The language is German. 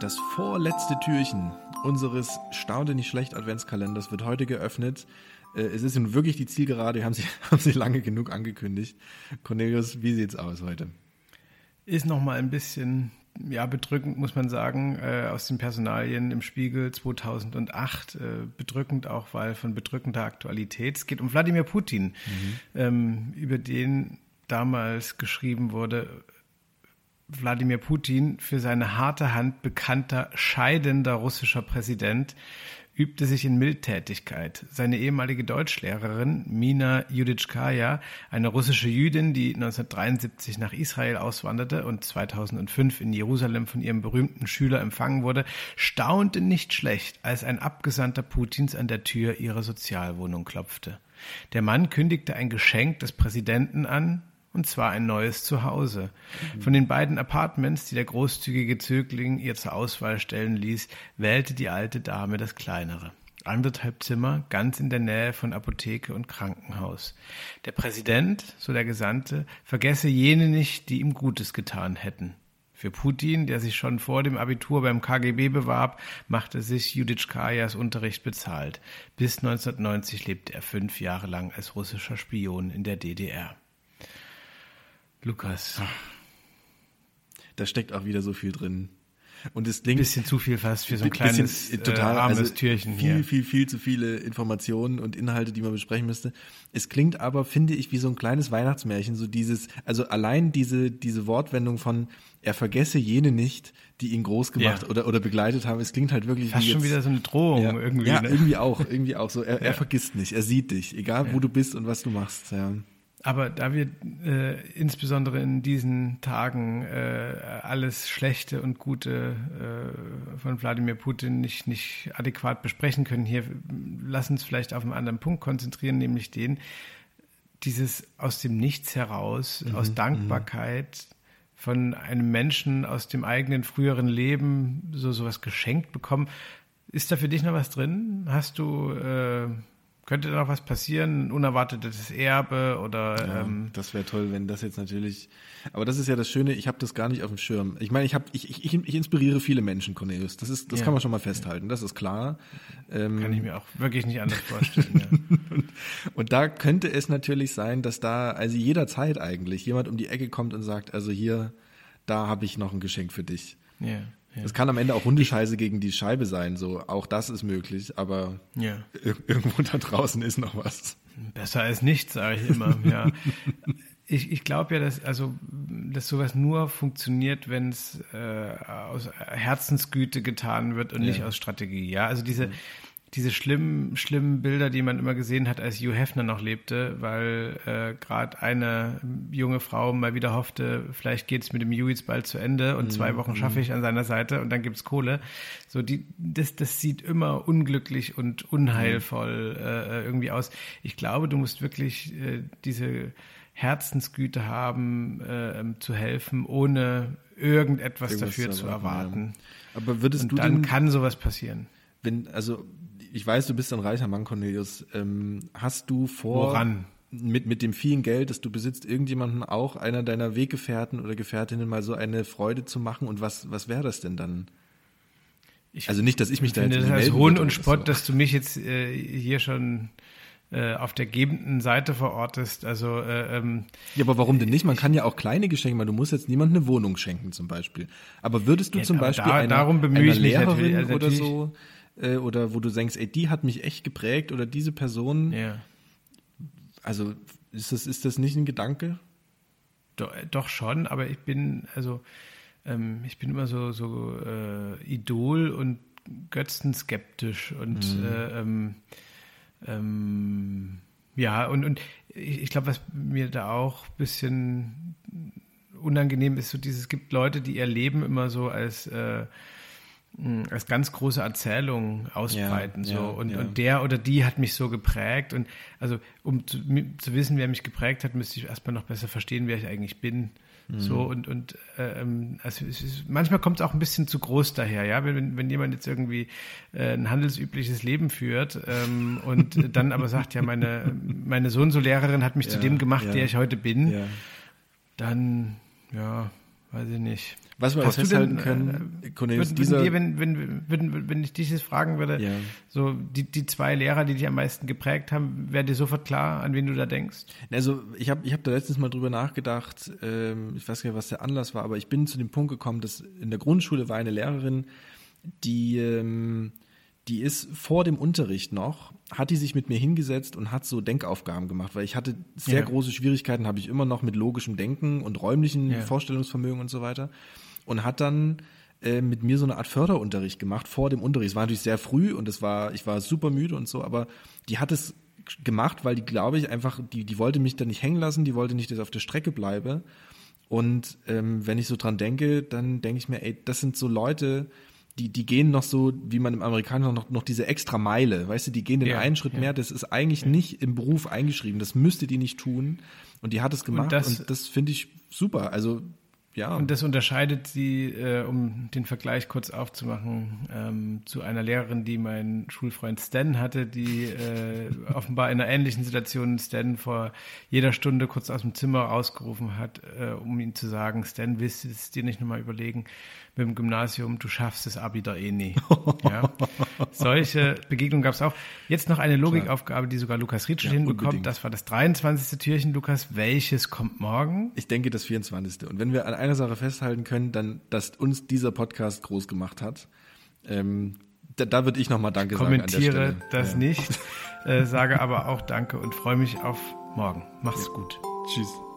Das vorletzte Türchen unseres Staunte nicht schlecht Adventskalenders wird heute geöffnet. Äh, Es ist nun wirklich die Zielgerade, haben sie, haben sie lange genug angekündigt. Cornelius, wie sieht's aus heute? Ist nochmal ein bisschen ja, bedrückend, muss man sagen, äh, aus den Personalien im Spiegel 2008. Äh, bedrückend auch, weil von bedrückender Aktualität. Es geht um Wladimir Putin, ähm, über den damals geschrieben wurde, Wladimir Putin, für seine harte Hand bekannter scheidender russischer Präsident, übte sich in Mildtätigkeit. Seine ehemalige Deutschlehrerin Mina Juditschkaja, eine russische Jüdin, die 1973 nach Israel auswanderte und 2005 in Jerusalem von ihrem berühmten Schüler empfangen wurde, staunte nicht schlecht, als ein Abgesandter Putins an der Tür ihrer Sozialwohnung klopfte. Der Mann kündigte ein Geschenk des Präsidenten an, und zwar ein neues Zuhause. Von den beiden Apartments, die der großzügige Zögling ihr zur Auswahl stellen ließ, wählte die alte Dame das kleinere. Anderthalb Zimmer, ganz in der Nähe von Apotheke und Krankenhaus. Der Präsident, so der Gesandte, vergesse jene nicht, die ihm Gutes getan hätten. Für Putin, der sich schon vor dem Abitur beim KGB bewarb, machte sich Juditschkajas Unterricht bezahlt. Bis 1990 lebte er fünf Jahre lang als russischer Spion in der DDR. Lukas. Da steckt auch wieder so viel drin. Und es klingt Bisschen zu viel fast für so ein bisschen, kleines, äh, total äh, armes also Türchen viel, hier. viel, viel zu viele Informationen und Inhalte, die man besprechen müsste. Es klingt aber, finde ich, wie so ein kleines Weihnachtsmärchen, so dieses, also allein diese, diese Wortwendung von, er vergesse jene nicht, die ihn groß gemacht Ja. oder, oder begleitet haben. Es klingt halt wirklich Fast wie schon jetzt, wieder so eine Drohung ja, irgendwie. Ja, ne? irgendwie auch, irgendwie auch so. Er, er Ja. vergisst nicht, er sieht dich, egal wo du bist und was du machst. Ja. Aber da wir äh, insbesondere in diesen Tagen äh, alles Schlechte und Gute äh, von Wladimir Putin nicht, nicht adäquat besprechen können, hier lass uns vielleicht auf einen anderen Punkt konzentrieren, nämlich den, dieses aus dem Nichts heraus, aus Dankbarkeit von einem Menschen aus dem eigenen früheren Leben so sowas geschenkt bekommen. Ist da für dich noch was drin? Hast du, äh, könnte da noch was passieren? Ein unerwartetes Erbe oder Ja, ähm, das wäre toll, wenn das jetzt natürlich. Aber das ist ja das Schöne, ich habe das gar nicht auf dem Schirm. Ich meine, ich habe, ich, ich, ich inspiriere viele Menschen, Cornelius. Das ist, das Ja. kann man schon mal festhalten. Das ist klar. Ähm, kann ich mir auch wirklich nicht anders vorstellen. ja. und da könnte es natürlich sein, dass da also jederzeit eigentlich jemand um die Ecke kommt und sagt, also hier, da habe ich noch ein Geschenk für dich. Ja, ja. Es kann am Ende auch Hundescheiße gegen die Scheibe sein, so auch das ist möglich, aber ja. ir irgendwo da draußen ist noch was. Besser als nichts, sage ich immer. Ja. Ich, ich glaube ja, dass also dass sowas nur funktioniert, wenn es äh, aus Herzensgüte getan wird und nicht aus Strategie. Ja, also diese diese schlimmen schlimmen Bilder, die man immer gesehen hat, als Hugh Hefner noch lebte, weil äh, gerade eine junge Frau mal wieder hoffte, vielleicht geht es mit dem Hugh jetzt bald zu Ende und zwei Wochen schaffe ich an seiner Seite und dann gibt's Kohle. So die das das sieht immer unglücklich und unheilvoll äh, irgendwie aus. Ich glaube, du musst wirklich äh, diese Herzensgüte haben, äh, ähm, zu helfen, ohne irgendetwas Irgendwas dafür zu erwarten, erwarten. Aber würdest Und du dann denn, kann sowas passieren. wenn, also ich weiß, du bist ein reicher Mann, Cornelius. Ähm, hast du vor, Woran? mit mit dem vielen Geld, das du besitzt, irgendjemanden auch einer deiner Weggefährten oder Gefährtinnen mal so eine Freude zu machen? Und was was wäre das denn dann? Ich Also nicht, dass ich mich da jetzt das melden Hohn und Spott, so. dass du mich jetzt äh, hier schon äh, auf der gebenden Seite verortest. Also äh, ähm, Ja, aber warum denn nicht? Man kann ja auch kleine Geschenke machen. Du musst jetzt niemandem eine Wohnung schenken zum Beispiel. Aber würdest du Ja, zum Beispiel da- einer, darum bemühe einer ich mich Lehrerin natürlich- also oder so, äh, oder wo du denkst, ey, die hat mich echt geprägt oder diese Person, ja. also ist das, ist das nicht ein Gedanke? Do, doch schon, aber ich bin, also ähm, ich bin immer so, so äh, Idol und götzenskeptisch und äh, ähm, ähm, ja, und, und ich, ich glaube, was mir da auch ein bisschen unangenehm ist, so dieses, es gibt Leute, die ihr Leben immer so als äh, als ganz große Erzählung ausbreiten. Ja, so. ja, und, ja. und der oder die hat mich so geprägt. Und also, um zu, zu wissen, wer mich geprägt hat, müsste ich erstmal noch besser verstehen, wer ich eigentlich bin. Mhm. So und, und äh, ähm, also es ist, manchmal kommt es auch ein bisschen zu groß daher, ja. Wenn, wenn, jemand jetzt irgendwie äh, ein handelsübliches Leben führt ähm, und dann aber sagt, ja, meine, meine so und so Lehrerin hat mich zu dem gemacht, der ich heute bin, dann ja, weiß ich nicht. Was wir festhalten denn, können, äh, Cornelis, würden, dieser, dir, wenn, wenn, wenn, wenn ich dich jetzt fragen würde, Ja. so die, die zwei Lehrer, die dich am meisten geprägt haben, wäre dir sofort klar, an wen du da denkst? Also ich habe ich hab da letztens mal drüber nachgedacht, ähm, ich weiß gar nicht, was der Anlass war, aber ich bin zu dem Punkt gekommen, dass in der Grundschule war eine Lehrerin, die, ähm, die ist vor dem Unterricht noch, hat die sich mit mir hingesetzt und hat so Denkaufgaben gemacht, weil ich hatte sehr Ja. große Schwierigkeiten, habe ich immer noch mit logischem Denken und räumlichen Ja. Vorstellungsvermögen und so weiter. Und hat dann äh, mit mir so eine Art Förderunterricht gemacht vor dem Unterricht. Es war natürlich sehr früh und es war, ich war super müde und so, aber die hat es gemacht, weil die, glaube ich, einfach, die, die wollte mich da nicht hängen lassen, die wollte nicht, dass ich auf der Strecke bleibe. Und ähm, wenn ich so dran denke, dann denke ich mir, ey, das sind so Leute, die, die gehen noch so, wie man im Amerikanischen noch, noch diese extra Meile, weißt du, die gehen den Ja, einen Schritt ja. mehr, das ist eigentlich nicht im Beruf eingeschrieben, das müsste die nicht tun. Und die hat es gemacht und das- das, finde ich super. Also, ja. Und das unterscheidet sie, äh, um den Vergleich kurz aufzumachen, ähm, zu einer Lehrerin, die mein Schulfreund Stan hatte, die äh, offenbar in einer ähnlichen Situation Stan vor jeder Stunde kurz aus dem Zimmer rausgerufen hat, äh, um ihm zu sagen, Stan, willst du es dir nicht nochmal überlegen mit dem Gymnasium, du schaffst es Abi da eh nie. ja? Solche Begegnungen gab es auch. Jetzt noch eine Logikaufgabe, die sogar Lukas Rietsch Ja, hinbekommt. unbedingt. Das war das 23. Türchen, Lukas. Welches kommt morgen? Ich denke, das 24. Und wenn wir an einer Sache festhalten können, dann, dass uns dieser Podcast groß gemacht hat, ähm, da, da würde ich nochmal Danke sagen an der kommentiere das Ja. nicht, äh, sage aber auch Danke und freue mich auf morgen. Mach's gut. Tschüss.